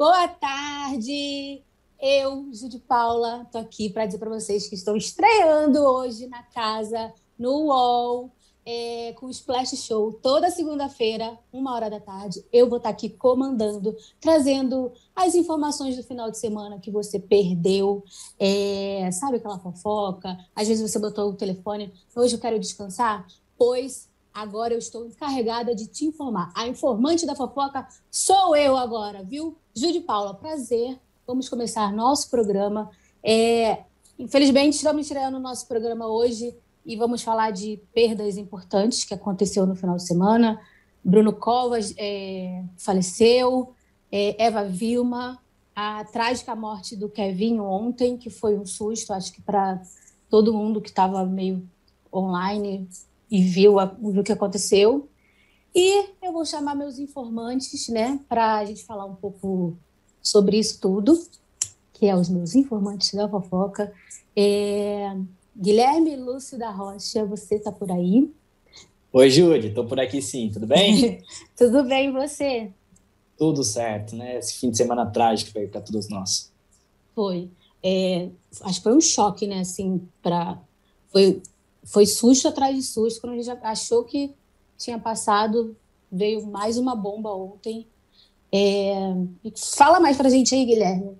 Boa tarde! Eu, Judy Paula, tô aqui para dizer para vocês que estou estreando hoje na casa, no UOL, é, com o Splash Show, toda segunda-feira, uma hora da tarde. Eu vou estar tá aqui comandando, trazendo as informações do final de semana que você perdeu. É, sabe aquela fofoca? Às vezes você botou o telefone, hoje eu quero descansar, pois agora eu estou encarregada de te informar. A informante da fofoca sou eu agora, viu? Judy Paula, prazer Vamos começar nosso programa. É, infelizmente, estamos tirando o nosso programa hoje e vamos falar de perdas importantes que aconteceu no final de semana. Bruno Covas é, faleceu, é, Eva Vilma, a trágica morte do Kevin ontem, que foi um susto, acho que para todo mundo que estava meio online e viu, a, o que aconteceu. E eu vou chamar meus informantes, né, para a gente falar um pouco sobre isso tudo, que é os meus informantes da fofoca. É... Guilherme Lúcio da Rocha, você está por aí? Oi, Júlia, estou por aqui sim, tudo bem? tudo bem, e você? Tudo certo, né? Esse fim de semana trágico para todos nós. Foi. É, acho que foi um choque, né? Assim, para foi, foi susto atrás de susto. Quando a gente achou que tinha passado, veio mais uma bomba ontem. É... Fala mais para a gente aí, Guilherme.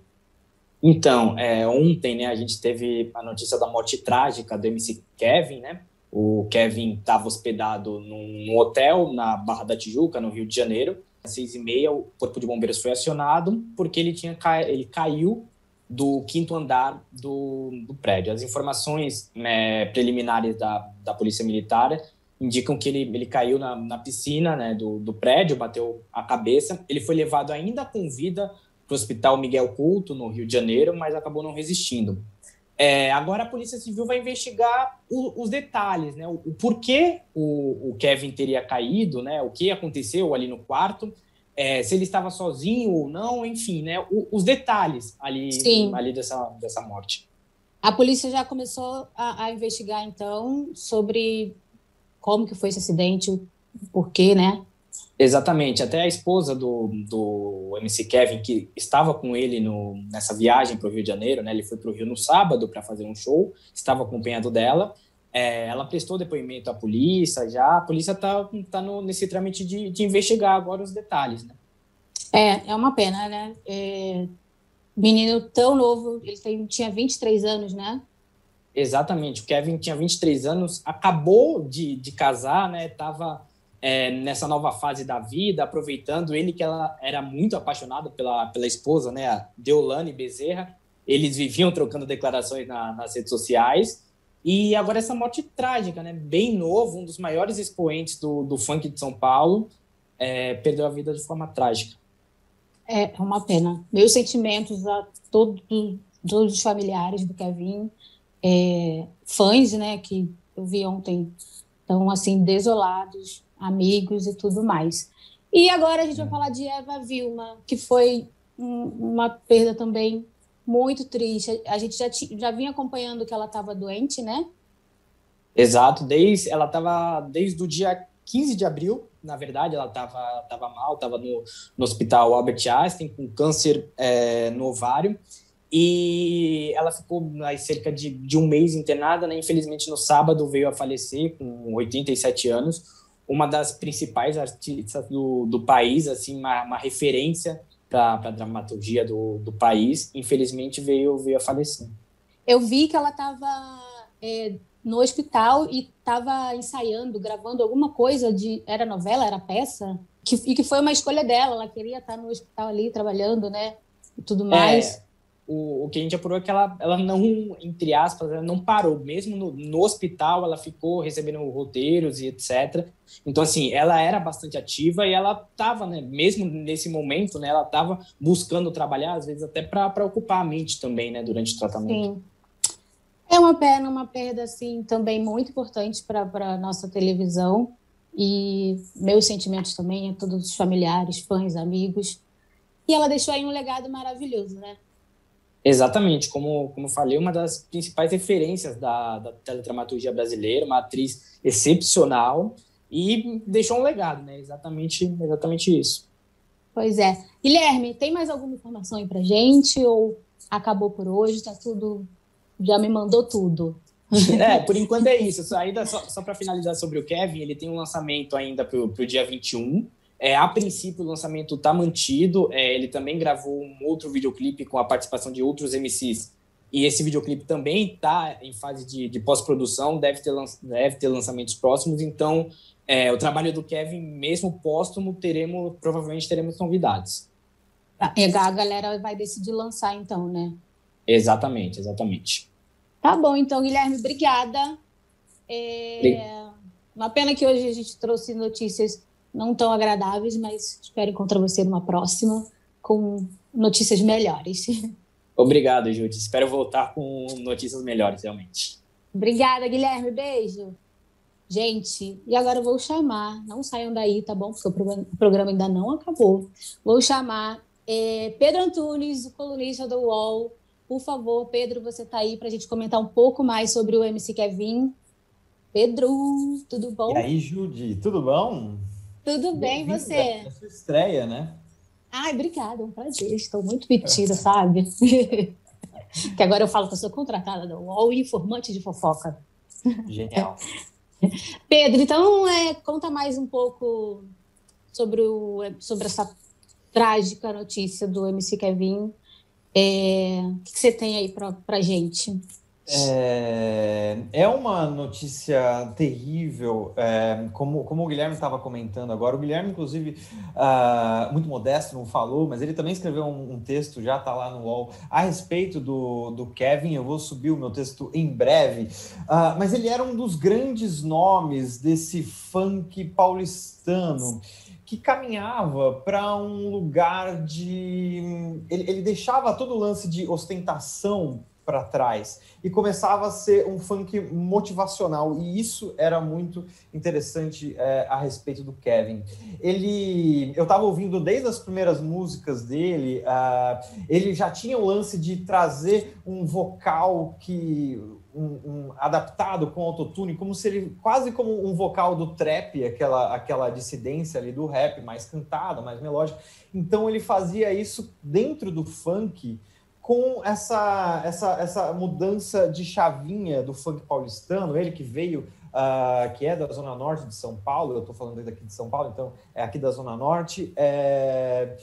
Então, é, ontem, né, a gente teve a notícia da morte trágica do MC Kevin, né? O Kevin estava hospedado num hotel na Barra da Tijuca, no Rio de Janeiro. Às seis e meia, o corpo de bombeiros foi acionado porque ele tinha ele caiu do quinto andar do, do prédio. As informações né, preliminares da, da polícia militar indicam que ele, ele caiu na, na piscina né, do, do prédio, bateu a cabeça. Ele foi levado ainda com vida para o Hospital Miguel Couto, no Rio de Janeiro, mas acabou não resistindo. É, agora a Polícia Civil vai investigar o, os detalhes, né? O, o porquê o, o, Kevin teria caído, né? O que aconteceu ali no quarto, é, se ele estava sozinho ou não, enfim, né? O, os detalhes ali, ali dessa, dessa morte. A polícia já começou a, a investigar, então, sobre como que foi esse acidente, o porquê, né? Exatamente, até a esposa do, do MC Kevin, que estava com ele no, nessa viagem para o Rio de Janeiro, né? Ele foi para o Rio no sábado para fazer um show, estava acompanhado dela. É, ela prestou depoimento à polícia já, a polícia está tá nesse trâmite de, de investigar agora os detalhes, né? É, é uma pena, né? É, menino tão novo, ele tem, tinha 23 anos, né? Exatamente. O Kevin tinha 23 anos, acabou de, de casar, né? Tava é, nessa nova fase da vida, aproveitando ele que ela era muito apaixonada pela, pela esposa, né? A Deolane Bezerra. Eles viviam trocando declarações na, nas redes sociais. E agora essa morte trágica, né? Bem novo, um dos maiores expoentes do, do funk de São Paulo, é, perdeu a vida de forma trágica. É, é uma pena. Meus sentimentos a todos, todos os familiares do Kevin é, fãs, né, que eu vi ontem, estão assim desolados, amigos e tudo mais. E agora a gente vai falar de Eva Vilma, que foi um, uma perda também muito triste. A gente já, já vinha acompanhando que ela estava doente, né? Exato, desde ela estava desde o dia 15 de abril, na verdade, ela estava tava mal, estava no, no hospital Albert Einstein com câncer é, no ovário e ela ficou mais cerca de, de um mês internada, né? Infelizmente, no sábado veio a falecer com 87 anos. Uma das principais artistas do, do país, assim, uma, uma referência para a dramaturgia do, do país. Infelizmente, veio, veio a falecer. Eu vi que ela estava é, no hospital e estava ensaiando, gravando alguma coisa de. Era novela, era peça? Que, e que foi uma escolha dela. Ela queria estar no hospital ali trabalhando, né? E tudo mais. É o, o que a gente apurou é que ela, ela não, entre aspas, ela não parou. Mesmo no, no hospital, ela ficou recebendo roteiros e etc. Então, assim, ela era bastante ativa e ela estava, né, mesmo nesse momento, né, ela estava buscando trabalhar, às vezes até para ocupar a mente também, né, durante o tratamento. Sim. É uma pena, uma perda, assim, também muito importante para a nossa televisão. E meus sentimentos também a todos os familiares, fãs, amigos. E ela deixou aí um legado maravilhoso, né? Exatamente, como, como falei, uma das principais referências da, da teledramaturgia brasileira, uma atriz excepcional e deixou um legado, né? Exatamente, exatamente isso. Pois é. Guilherme, tem mais alguma informação aí pra gente ou acabou por hoje? Tá tudo. Já me mandou tudo. É, por enquanto é isso. Ainda só, só para finalizar sobre o Kevin, ele tem um lançamento ainda para o dia 21. É, a princípio, o lançamento está mantido. É, ele também gravou um outro videoclipe com a participação de outros MCs. E esse videoclipe também está em fase de, de pós-produção, deve ter, deve ter lançamentos próximos. Então, é, o trabalho do Kevin, mesmo póstumo, teremos, provavelmente teremos novidades. A galera vai decidir lançar, então, né? Exatamente, exatamente. Tá bom, então, Guilherme, obrigada. É... Uma pena que hoje a gente trouxe notícias não tão agradáveis, mas espero encontrar você numa próxima com notícias melhores. Obrigado, Júlia. Espero voltar com notícias melhores, realmente. Obrigada, Guilherme. Beijo. Gente, e agora eu vou chamar, não saiam daí, tá bom? Porque o programa ainda não acabou. Vou chamar é, Pedro Antunes, o colunista do UOL, por favor, Pedro, você está aí para a gente comentar um pouco mais sobre o MC Kevin. Pedro, tudo bom? E aí, Judy, tudo bom? Tudo bem, você? É a sua estreia, né? Ai, obrigada, é um prazer. Estou muito metida, sabe? que agora eu falo que eu sou contratada do UOL informante de fofoca. Genial. Pedro, então é, conta mais um pouco sobre, o, sobre essa trágica notícia do MC Kevin é, o que você tem aí para a gente? É, é, uma notícia terrível, é, como, como o Guilherme estava comentando agora. O Guilherme, inclusive, uh, muito modesto, não falou, mas ele também escreveu um, um texto, já está lá no UOL, a respeito do, do Kevin. Eu vou subir o meu texto em breve. Uh, mas ele era um dos grandes nomes desse funk paulistano que caminhava para um lugar de. Ele, ele, deixava todo o lance de ostentação para trás e começava a ser um funk motivacional, e isso era muito interessante é, a respeito do Kevin. Ele, eu estava ouvindo desde as primeiras músicas dele, uh, ele já tinha o lance de trazer um vocal que um, um, adaptado com autotune, como se ele quase como um vocal do trap, aquela aquela dissidência ali do rap, mais cantado, mais melódico. Então ele fazia isso dentro do funk com essa essa essa mudança de chavinha do funk paulistano, ele que veio uh, que é da zona norte de São Paulo, eu estou falando daqui de São Paulo, então é aqui da zona norte. É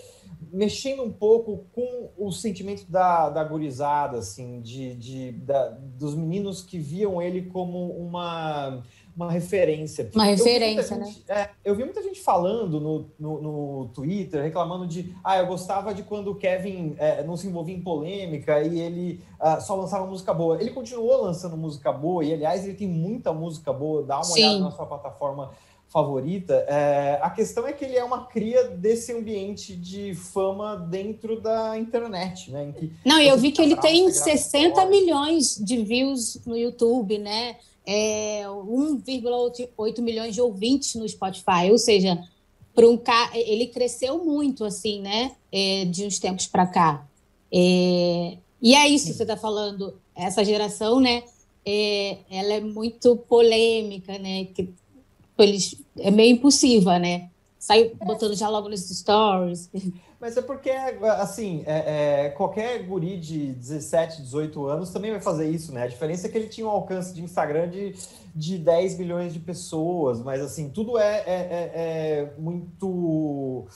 mexendo um pouco com o sentimento da, da gurizada, assim, de, de da, dos meninos que viam ele como uma, uma referência. Uma referência, né? gente, né? É, eu vi muita gente falando no, no, no, Twitter, reclamando de, ah, eu gostava de quando o Kevin é, não se envolvia em polêmica e ele uh, só lançava música boa. Ele continuou lançando música boa e, aliás, ele tem muita música boa. Dá uma Sim. olhada na sua plataforma favorita. É, a questão é que ele é uma cria desse ambiente de fama dentro da internet, né? Não, eu vi que ele tem 60 milhões de views no YouTube, né? É, 1,8 milhões de ouvintes no Spotify, ou seja, para um ca... ele cresceu muito, assim, né? É, de uns tempos para cá. É, e é isso que você está falando, essa geração, né? É, ela é muito polêmica, né? Que eles é meio impulsiva, né? Sai botando já logo nos stories. Mas é porque, assim, é, é, qualquer guri de 17, 18 anos também vai fazer isso, né? A diferença é que ele tinha um alcance de Instagram de, de 10 milhões de pessoas, mas, assim, tudo é, é, é, é muito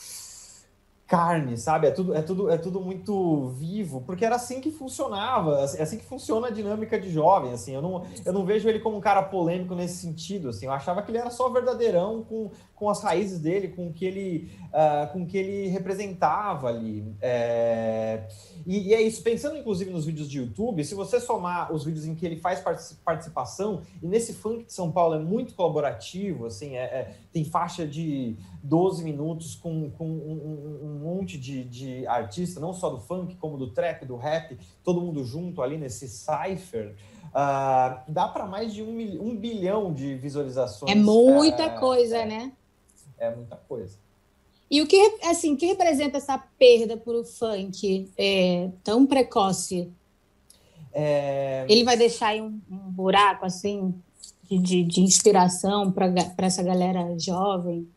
carne, sabe? É tudo, é tudo, é tudo muito vivo, porque era assim que funcionava, é assim que funciona a dinâmica de jovem, assim. Eu não, eu não vejo ele como um cara polêmico nesse sentido, assim. Eu achava que ele era só verdadeirão com, com as raízes dele, com o que ele, uh, com que ele representava ali. É... E, e, é isso. Pensando inclusive nos vídeos de YouTube, se você somar os vídeos em que ele faz participação e nesse funk de São Paulo é muito colaborativo, assim, é, é tem faixa de 12 minutos com, com um, um, monte de, de artista, não só do funk, como do trap, do rap, todo mundo junto ali nesse cipher. Uh, dá para mais de um, um, bilhão de visualizações. É muita uh, coisa, é, né? É muita coisa. E o que, assim, que representa essa perda para o funk é, tão precoce? É... Ele vai deixar aí um, um buraco, assim, de, de, de inspiração para essa galera jovem?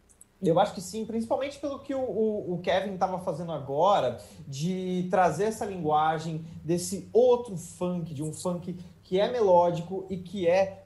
Eu acho que sim, principalmente pelo que o, o, o Kevin estava fazendo agora, de trazer essa linguagem desse outro funk, de um funk que é melódico e que é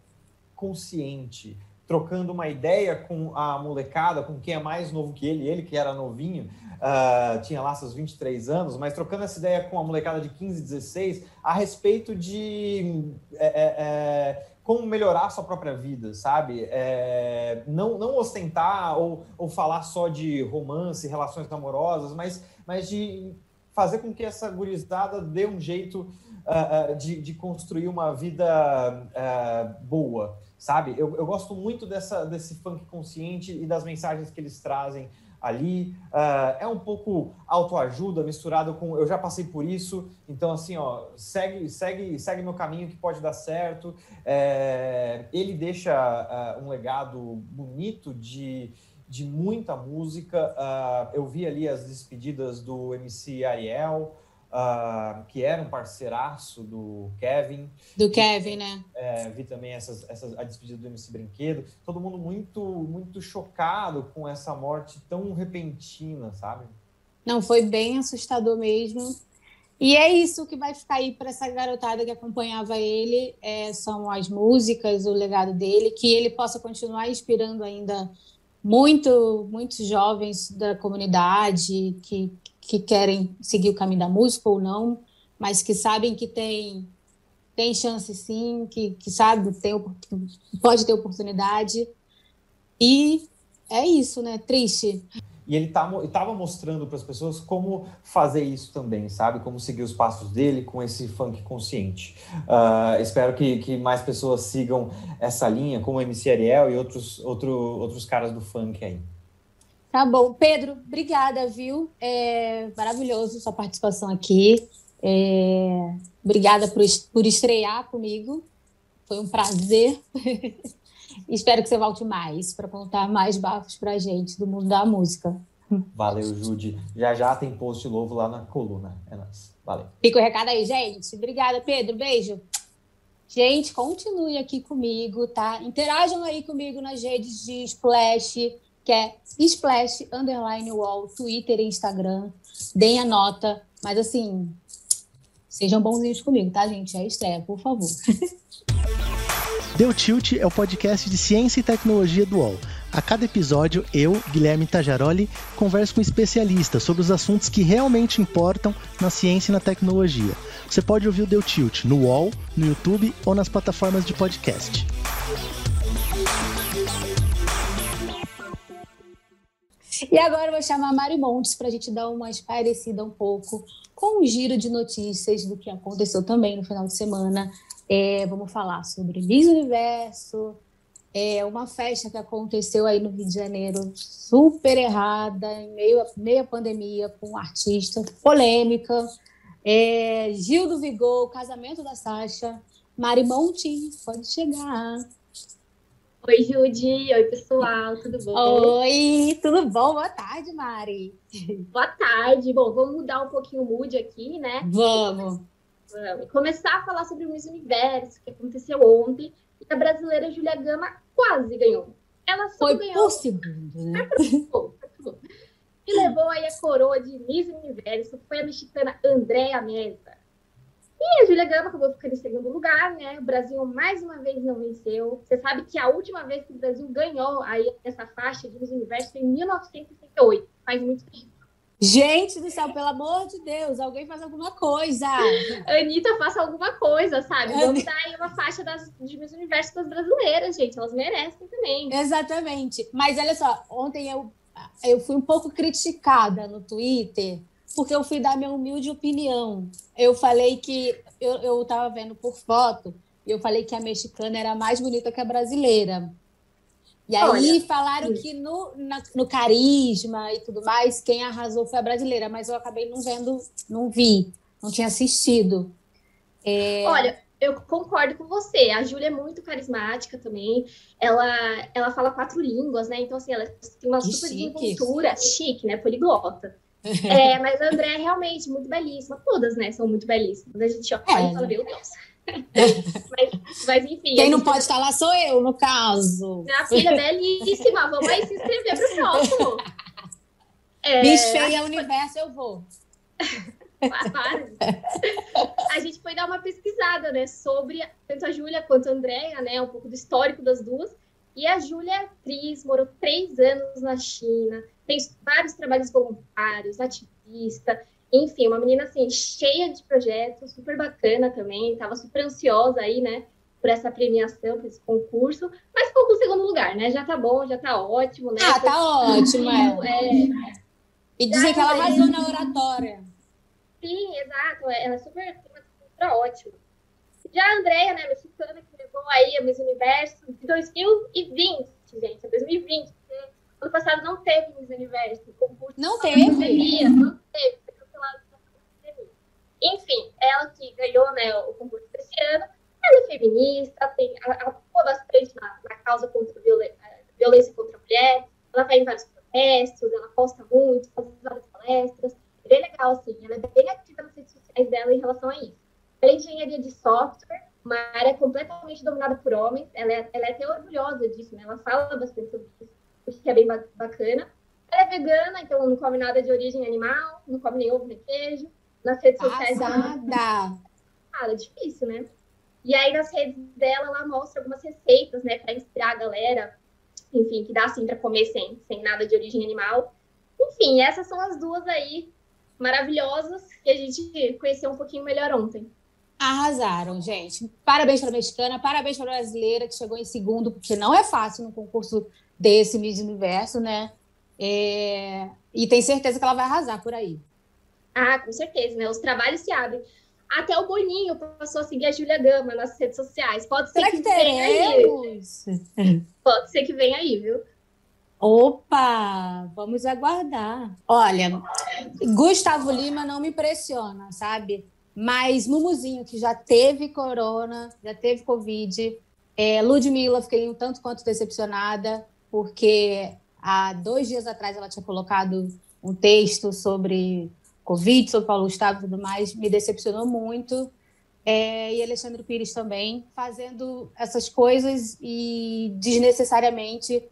consciente, trocando uma ideia com a molecada, com quem é mais novo que ele, ele que era novinho, uh, tinha lá seus 23 anos, mas trocando essa ideia com a molecada de 15, 16, a respeito de é, é, é, como melhorar sua própria vida, sabe? É, não, não ostentar ou, ou falar só de romance, relações amorosas, mas, mas de fazer com que essa gurizada dê um jeito uh, uh, de, de construir uma vida uh, boa, sabe? Eu, eu gosto muito dessa, desse funk consciente e das mensagens que eles trazem ali. Uh, é um pouco autoajuda misturado com eu já passei por isso, então assim, ó, segue, segue, segue meu caminho que pode dar certo. É, ele deixa uh, um legado bonito de, de muita música. Uh, eu vi ali as despedidas do MC Ariel uh, que era um parceiraço do Kevin. Do Kevin, né? É, vi também essas, essas, a despedida do MC Brinquedo. Todo mundo muito, muito chocado com essa morte tão repentina, sabe? Não, foi bem assustador mesmo. E é isso que vai ficar aí para essa garotada que acompanhava ele, é, são as músicas, o legado dele, que ele possa continuar inspirando ainda muito, muitos jovens da comunidade que, que querem seguir o caminho da música ou não, mas que sabem que tem tem chance sim, que, que sabe tem pode ter oportunidade e é isso, né? Triste. E ele tá, estava mostrando para as pessoas como fazer isso também, sabe? Como seguir os passos dele com esse funk consciente. Uh, espero que, que mais pessoas sigam essa linha, como o MC Ariel e outros, outro, outros caras do funk aí. Tá bom. Pedro, obrigada, viu? É maravilhoso sua participação aqui. É... Obrigada por, por estrear comigo. Foi um prazer. Espero que você volte mais para contar mais bafos para a gente do mundo da música. Valeu, Jude. Já já tem post novo lá na coluna. É nóis. Valeu. Fica o recado aí, gente. Obrigada, Pedro. Beijo. Gente, continue aqui comigo, tá? Interajam aí comigo nas redes de Splash, que é Splash Underline Wall, Twitter e Instagram. Deem a nota, mas assim, sejam bonzinhos comigo, tá, gente? É estreia, por favor. Deu Tilt é o podcast de ciência e tecnologia do UOL. A cada episódio, eu, Guilherme Tajaroli, converso com especialistas sobre os assuntos que realmente importam na ciência e na tecnologia. Você pode ouvir o Deu Tilt no UOL, no YouTube ou nas plataformas de podcast. E agora eu vou chamar a Mari Montes para a gente dar uma espairecida um pouco com um giro de notícias do que aconteceu também no final de semana. É, vamos falar sobre Miss Universo, é uma festa que aconteceu aí no Rio de Janeiro, super errada, em meio a, meio a pandemia, com um artista, polêmica. É, Gil do Vigor, casamento da Sasha. Mari Montes, pode chegar. Oi, Judy. Oi, pessoal. Tudo bom? Oi, tudo bom? Boa tarde, Mari. Boa tarde. Bom, vamos mudar um pouquinho o mood aqui, né? Vamos. Vamos. Começar a falar sobre o Miss Universo, que aconteceu ontem. E a brasileira Julia Gama quase ganhou. Ela só Foi ganhou. por segundo, né? E levou aí a coroa de Miss Universo foi a mexicana Andréa Mesa. E a Julia Gama acabou ficando em segundo lugar, né? O Brasil mais uma vez não venceu. Você sabe que a última vez que o Brasil ganhou aí essa faixa de Miss Universo foi em 1968, faz muito tempo. Gente do céu, pelo amor de Deus, alguém faz alguma coisa. Anitta, faça alguma coisa, sabe? Vamos dar aí uma faixa das, de Miss Universo das brasileiras, gente. Elas merecem também. Exatamente. Mas olha só, ontem eu, eu fui um pouco criticada no Twitter porque eu fui dar minha humilde opinião. Eu falei que eu estava vendo por foto e eu falei que a mexicana era mais bonita que a brasileira. E aí Olha, falaram que no, na, no carisma e tudo mais, quem arrasou foi a brasileira, mas eu acabei não vendo, não vi, não tinha assistido. É... Olha, eu concordo com você. A Júlia é muito carismática também. Ela, ela fala quatro línguas, né? Então, assim, ela tem uma que super desenvoltura, chique, né? Poliglota. É, mas a André é realmente muito belíssima. Todas, né, são muito belíssimas. A gente olha é, e fala, meu Deus. mas, mas, enfim. Quem não pode estar lá sou eu, no caso. Minha filha belíssima, vamos aí se inscrever para o próximo. É, Bicho feia universo, eu vou. a gente foi dar uma pesquisada, né, sobre tanto a Júlia quanto a Andréia, né, um pouco do histórico das duas. E a Júlia é atriz, morou três anos na China, fez vários trabalhos voluntários, ativista, enfim, uma menina assim cheia de projetos, super bacana também, estava super ansiosa aí, né, por essa premiação, por esse concurso, mas ficou com o segundo lugar, né? Já tá bom, já tá ótimo, né? Ah, tá ótimo, é. é. E dizem que ela arrasou na oratória. Sim, exato. Ela é super, super ótima. Já a Andrea, né, mexicana, que levou aí a Miss Universo de 2020, gente, 2020. Ano passado não teve Miss Universo. Concurso não teve? Pandemia, não teve, foi cancelado pandemia. Enfim, ela que ganhou né, o concurso desse ano, ela é feminista, tem, atua bastante na, na causa contra a violência contra a mulher, ela vai em vários protestos, ela posta muito, faz várias palestras. É bem legal, assim, ela é bem ativa nas redes sociais dela em relação a isso. Ela é engenharia de software, uma área completamente dominada por homens. Ela é, ela é até orgulhosa disso, né? Ela fala bastante sobre isso, o que é bem bacana. Ela é vegana, então não come nada de origem animal, não come nem ovo nem queijo. Nas redes sociais Passada. dela. Ah, é difícil, né? E aí nas redes dela ela mostra algumas receitas, né, para inspirar a galera, enfim, que dá assim para comer sem, sem nada de origem animal. Enfim, essas são as duas aí maravilhosas que a gente conheceu um pouquinho melhor ontem. Arrasaram, gente. Parabéns para a mexicana, parabéns para a brasileira que chegou em segundo, porque não é fácil no concurso desse Miss Universo, né? É... E tem certeza que ela vai arrasar por aí. Ah, com certeza, né? Os trabalhos se abrem. Até o Boninho passou a seguir a Júlia Gama nas redes sociais. Pode ser Será que, que venha aí. Pode ser que venha aí, viu? Opa, vamos aguardar. Olha, Gustavo Lima não me impressiona, sabe? Mas Mumuzinho, que já teve corona, já teve Covid. É, Ludmilla, fiquei um tanto quanto decepcionada, porque há dois dias atrás ela tinha colocado um texto sobre Covid, sobre Paulo Gustavo e tudo mais, me decepcionou muito. É, e Alexandre Pires também, fazendo essas coisas e desnecessariamente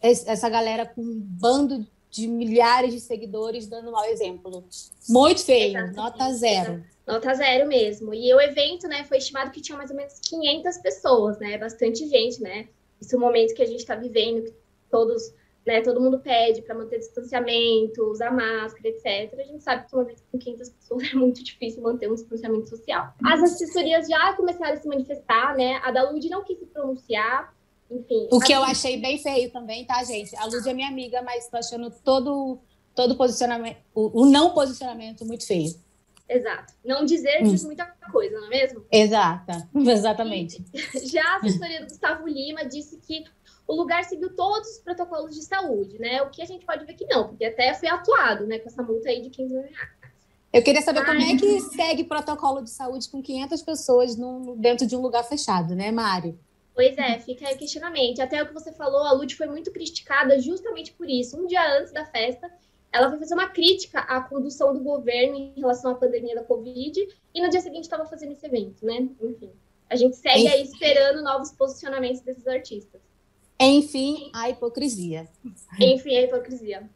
essa galera com um bando de milhares de seguidores dando mau exemplo. Muito feio, Exatamente. nota zero. Nota zero mesmo. E o evento, né, foi estimado que tinha mais ou menos 500 pessoas, né? Bastante gente, né? Isso é o momento que a gente está vivendo, que todos, né, todo mundo pede para manter distanciamento, usar máscara, etc. A gente sabe que uma vez com 500 pessoas é muito difícil manter um distanciamento social. As assessorias já começaram a se manifestar, né? A da Lud não quis se pronunciar, enfim. O que eu achei bem feio também, tá, gente? A Lud é minha amiga, mas tô achando todo todo posicionamento, o, o não posicionamento muito feio. Exato. Não dizer hum. diz muita coisa, não é mesmo? Exata, exatamente. Já a assessoria do Gustavo Lima disse que o lugar seguiu todos os protocolos de saúde, né? O que a gente pode ver que não, porque até foi atuado, né, com essa multa aí de 15 mil reais. Eu queria saber Mas... como é que segue protocolo de saúde com 500 pessoas dentro de um lugar fechado, né, Mari? Pois é, fica aí o questionamento. Até o que você falou, a Lud foi muito criticada justamente por isso. Um dia antes da festa, ela foi fazer uma crítica à condução do governo em relação à pandemia da Covid e no dia seguinte estava fazendo esse evento, né? Enfim, a gente segue aí esperando novos posicionamentos desses artistas. Enfim, a hipocrisia. Enfim, a hipocrisia.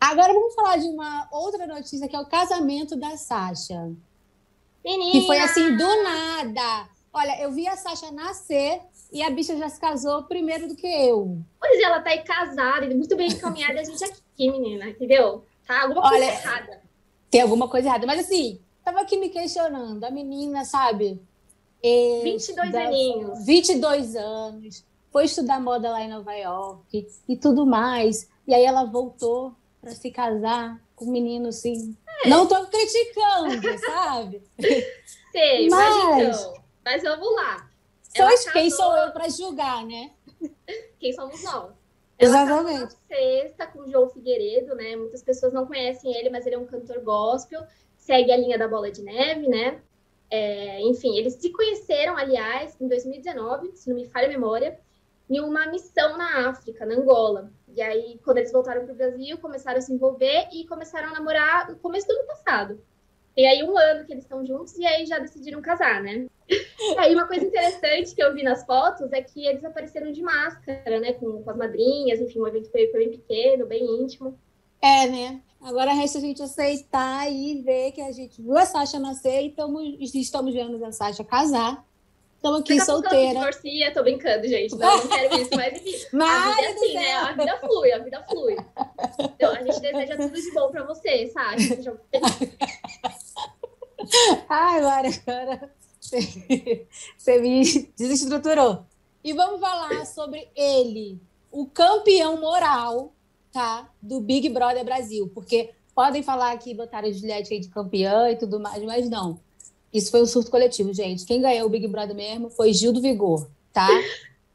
Agora vamos falar de uma outra notícia que é o casamento da Sasha. Menina! Que foi assim, do nada. Olha, eu vi a Sasha nascer e a bicha já se casou primeiro do que eu. Pois é, ela tá aí casada, muito bem encaminhada, a gente aqui, menina, entendeu? Tá alguma coisa Olha, errada. Tem alguma coisa errada, mas assim, tava aqui me questionando, a menina, sabe? 22 da, aninhos. 22 anos, foi estudar moda lá em Nova York e tudo mais. E aí ela voltou para se casar com um menino assim. É. Não tô criticando, sabe? Sei, mas, mas então, mas vamos lá. Sois quem sou eu para julgar, né? Quem somos nós? Exatamente. sexta com o João Figueiredo, né? Muitas pessoas não conhecem ele, mas ele é um cantor gospel, segue a linha da Bola de Neve, né? É, enfim, eles se conheceram, aliás, em 2019, se não me falha a memória, em uma missão na África, na Angola. E aí, quando eles voltaram para o Brasil, começaram a se envolver e começaram a namorar no começo do ano passado. E aí, um ano que eles estão juntos e aí já decidiram casar, né? É, e uma coisa interessante que eu vi nas fotos é que eles apareceram de máscara, né? Com, com as madrinhas, enfim, o evento foi, foi bem pequeno, bem íntimo. É, né? Agora resta a gente aceitar e ver que a gente viu a Sasha nascer e tamo, estamos vendo a Sasha casar. Estamos aqui solteira. Eu torcia, tô brincando, gente. Não, não quero isso, mas enfim. Mas, a vida é assim, né? A vida flui, a vida flui. Então, a gente deseja tudo de bom pra você, Sasha. Ai, Mara, agora você me desestruturou. E vamos falar sobre ele, o campeão moral tá? Do Big Brother Brasil, porque podem falar que botaram a Juliette aí de campeã e tudo mais, mas não. Isso foi um surto coletivo, gente. Quem ganhou o Big Brother mesmo foi Gil do Vigor, tá?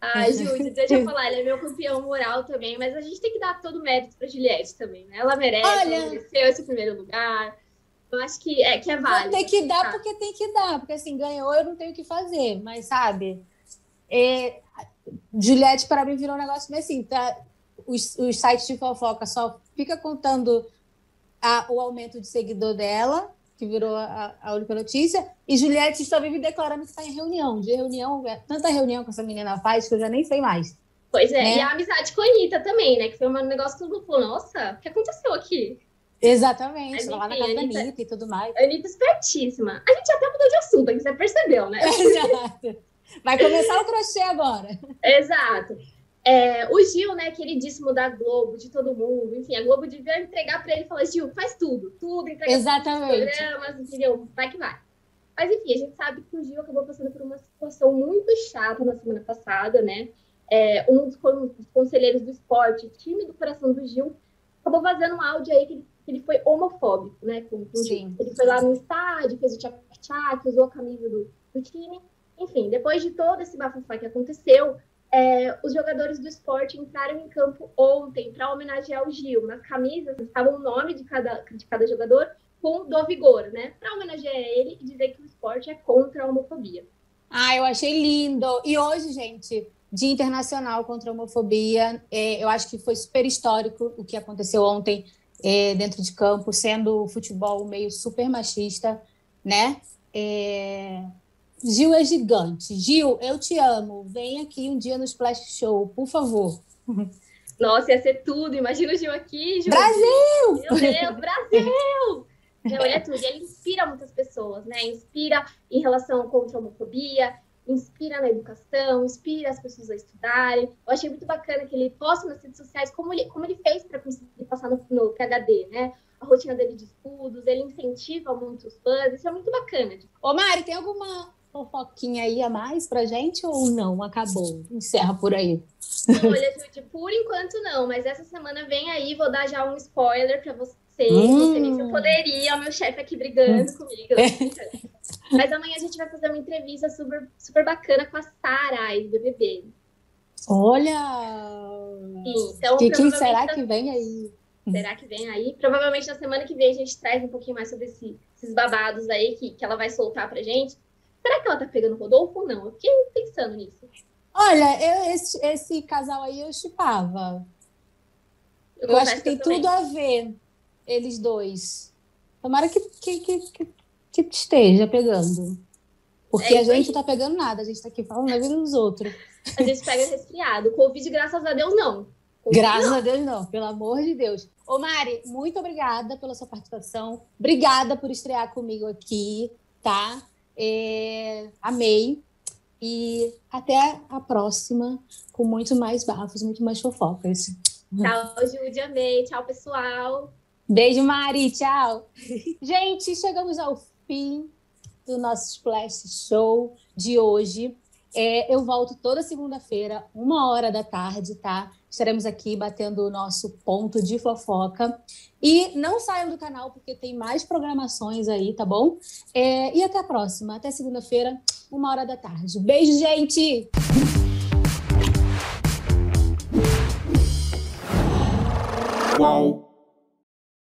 Ai, Ju, deixa eu falar, ele é meu campeão moral também, mas a gente tem que dar todo o mérito pra Juliette também, né? Ela merece, Olha... ela mereceu esse primeiro lugar. Eu acho que é, que é válido. Tem que dar porque tem que dar, porque assim, ganhou, eu não tenho o que fazer, mas sabe? É, Juliette, para mim, virou um negócio meio assim, tá? os, os sites de fofoca só fica contando a, o aumento de seguidor dela, que virou a, a, única notícia, e Juliette só vive declarando que está em reunião. De reunião, é, tanta reunião que essa menina faz que eu já nem sei mais. Pois é, né? e a amizade com a Anitta também, né? Que foi um negócio que todo mundo falou, nossa, o que aconteceu aqui? Exatamente, lá na casa Anitta, da Anitta e tudo mais. A Anitta espertíssima. A gente até mudou de assunto, você percebeu, né? Exato. Vai começar o crochê agora. Exato. É, o Gil, né, queridíssimo da Globo, de todo mundo, enfim, a Globo devia entregar para ele e falar: Gil, faz tudo, tudo, entrega Exatamente. programas, entendeu? Vai que vai. Mas enfim, a gente sabe que o Gil acabou passando por uma situação muito chata na semana passada, né? É, um dos, conselheiros do esporte, time do coração do Gil, acabou vazando um áudio aí que ele, ele foi homofóbico, né? Com, Sim. Ele foi lá no estádio, fez o tchac-tchac, usou a camisa do, do time. Enfim, depois de todo esse bafafá que aconteceu, é, os jogadores do esporte entraram em campo ontem para homenagear o Gil. Nas camisas estava o nome de cada, de cada jogador com do vigor, né? Para homenagear ele e dizer que o esporte é contra a homofobia. Ah, eu achei lindo. E hoje, gente, Dia Internacional contra a Homofobia, é, eu acho que foi super histórico o que aconteceu ontem é, dentro de campo, sendo o futebol meio super machista, né? É, Gil é gigante. Gil, eu te amo. Vem aqui um dia no Splash Show, por favor. Nossa, ia ser tudo. Imagina o Gil aqui. Gil. Brasil! Meu Deus, Brasil! Não, ele é tudo. Ele inspira muitas pessoas, né? Inspira em relação contra a homofobia, inspira na educação, inspira as pessoas a estudarem. Eu achei muito bacana que ele posta nas redes sociais como ele, como ele fez para conseguir passar no, no PHD, né? A rotina dele de estudos, ele incentiva muito os fãs, isso é muito bacana. Ô Mari, tem alguma fofoquinha aí a mais pra gente ou não? Acabou? Encerra por aí. Olha, Judy, por enquanto não, mas essa semana vem aí, vou dar já um spoiler pra você. Hum. Não sei nem se eu poderia, o meu chefe aqui brigando hum. comigo. mas amanhã a gente vai fazer uma entrevista super, super bacana com a Sara, do BBB. Olha! então, que, quem será que vem aí? Será que vem aí? Provavelmente na semana que vem a gente traz um pouquinho mais sobre esse, esses babados aí que, que ela vai soltar pra gente. Será que ela tá pegando o Rodolfo ou não? Eu fiquei pensando nisso. Olha, eu, esse, esse casal aí eu chipava. Eu, eu acho que tem tudo a ver, eles dois. Tomara que, que, que, que esteja pegando. Porque é, a gente não tá pegando nada, a gente tá aqui falando da vida dos outros. A gente pega resfriado. Covid, graças a Deus, não. COVID, graças não. a Deus, não. Pelo amor de Deus. Ô, Mari, muito obrigada pela sua participação. Obrigada por estrear comigo aqui, tá? É, amei. E até a próxima, com muito mais bafos, muito mais fofocas. Tchau, Judy, amei. Tchau, pessoal. Beijo, Mari. Tchau. Gente, chegamos ao fim do nosso Splash Show de hoje. É, eu volto toda segunda-feira, uma hora da tarde, tá? Estaremos aqui batendo o nosso ponto de fofoca. E não saiam do canal, porque tem mais programações aí, tá bom? É, e até a próxima. Até segunda-feira, uma hora da tarde. Beijo, gente! Uau!